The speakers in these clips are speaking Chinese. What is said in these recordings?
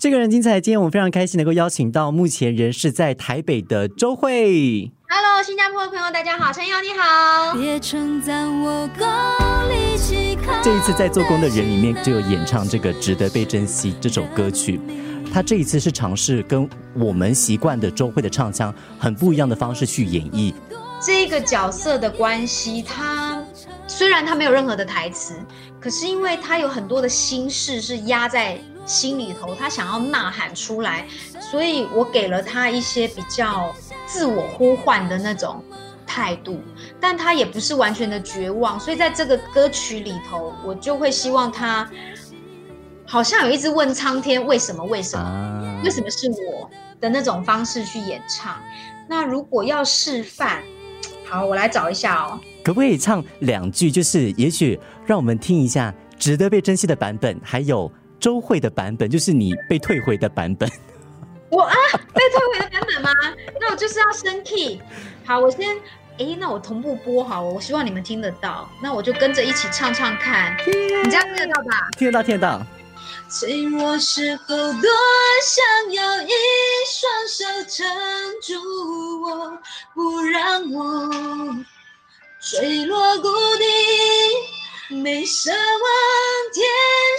这个人精彩，今天我们非常开心能够邀请到目前人是在台北的周慧。Hello，新加坡的朋友，大家好，陈瑶你好。别称赞我够力气这一次在做工的人里面就有演唱这个《值得被珍惜》这首歌曲。他这一次是尝试跟我们习惯的周慧的唱腔很不一样的方式去演绎。这个角色的关系，他虽然他没有任何的台词，可是因为他有很多的心事是压在心里头，他想要呐喊出来，所以我给了他一些比较自我呼唤的那种态度，但他也不是完全的绝望，所以在这个歌曲里头，我就会希望他好像有一直问苍天为什么为什么。啊为什么是我的那种方式去演唱？那如果要示范，好，我来找一下哦。可不可以唱两句？就是也许让我们听一下值得被珍惜的版本，还有周慧的版本，就是你被退回的版本。我啊，被退回的版本吗？那我就是要升 key。好，我先，诶，那我同步播好，我希望你们听得到。那我就跟着一起唱唱看，你这样听得到吧？听得到，听得到。脆弱时候多想有一双手撑住我，不让我坠落谷底。没奢望天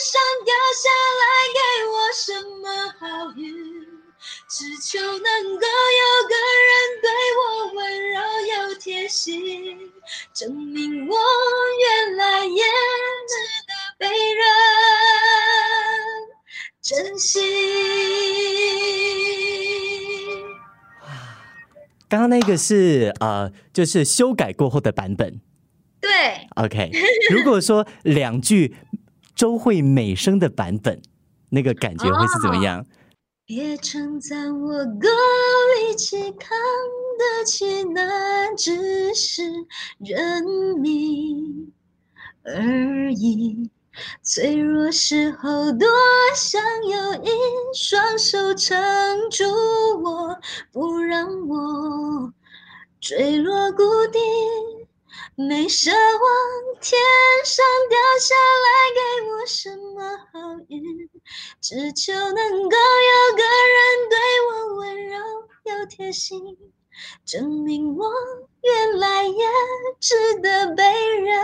上掉下来给我什么好运，只求能够有个人对我温柔又贴心，证明我原来也值得被人珍惜。刚刚那个是呃，就是修改过后的版本。对，OK，如果说两句周慧美声的版本，那个感觉会是怎么样？别称赞我够力气扛得起，那只是人命而已。脆弱时候多想有一双手撑住我，不让我坠落谷底。没奢望天上掉下来给我什么好运，只求能够有个人对我温柔又贴心，证明我原来也值得被人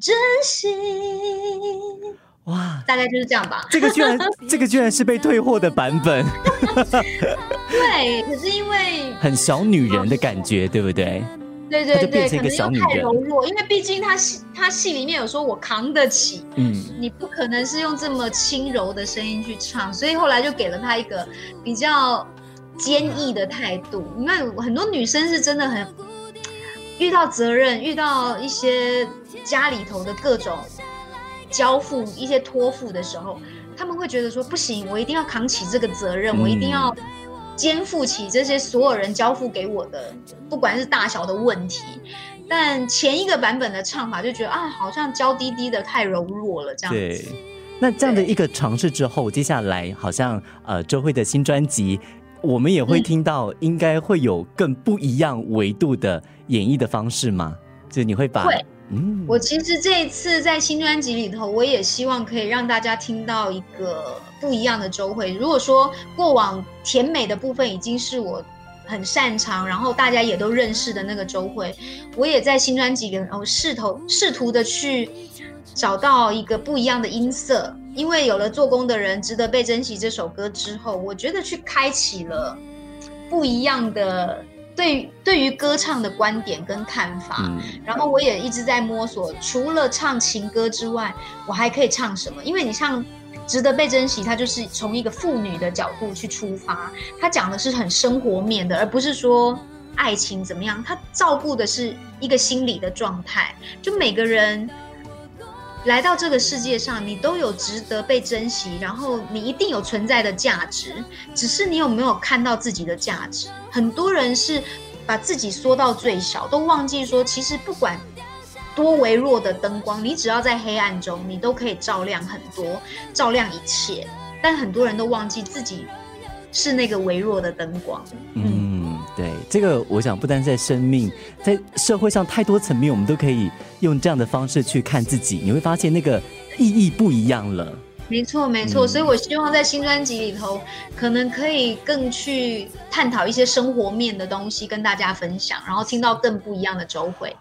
珍惜。哇，大概就是这样吧。这个居然 这个居然是被退货的版本，对，可是因为很小女人的感觉，对不对？对对对，可能又太柔弱，因为毕竟他戏他戏里面有说我扛得起，嗯，你不可能是用这么轻柔的声音去唱，所以后来就给了他一个比较坚毅的态度。因为，很多女生是真的很遇到责任，遇到一些家里头的各种交付、一些托付的时候，他们会觉得说不行，我一定要扛起这个责任，我一定要肩负起这些所有人交付给我的，不管是大小的问题。但前一个版本的唱法就觉得啊，好像娇滴滴的太柔弱了，这样对子。。那这样的一个尝试之后，接下来好像呃周慧的新专辑，我们也会嗯听到，应该会有更不一样维度的演绎的方式吗？就你会把会我其实这一次在新专辑里头，我也希望可以让大家听到一个不一样的周慧。如果说过往甜美的部分已经是我很擅长，然后大家也都认识的那个周慧，我也在新专辑里头试图试图的去找到一个不一样的音色。因为有了做工的人值得被珍惜这首歌之后，我觉得去开启了不一样的对对于歌唱的观点跟看法。嗯然后我也一直在摸索，除了唱情歌之外，我还可以唱什么？因为你唱《值得被珍惜》，它就是从一个妇女的角度去出发，它讲的是很生活面的，而不是说爱情怎么样，它照顾的是一个心理的状态。就每个人来到这个世界上，你都有值得被珍惜，然后你一定有存在的价值，只是你有没有看到自己的价值？很多人是把自己缩到最小，都忘记说，其实不管多微弱的灯光，你只要在黑暗中，你都可以照亮很多，照亮一切。但很多人都忘记自己是那个微弱的灯光。嗯，这个我想不单在生命，在社会上太多层面，我们都可以用这样的方式去看自己，你会发现那个意义不一样了。没错，没错，嗯所以我希望在新专辑里头，可能可以更去探讨一些生活面的东西，跟大家分享，然后听到更不一样的周慧。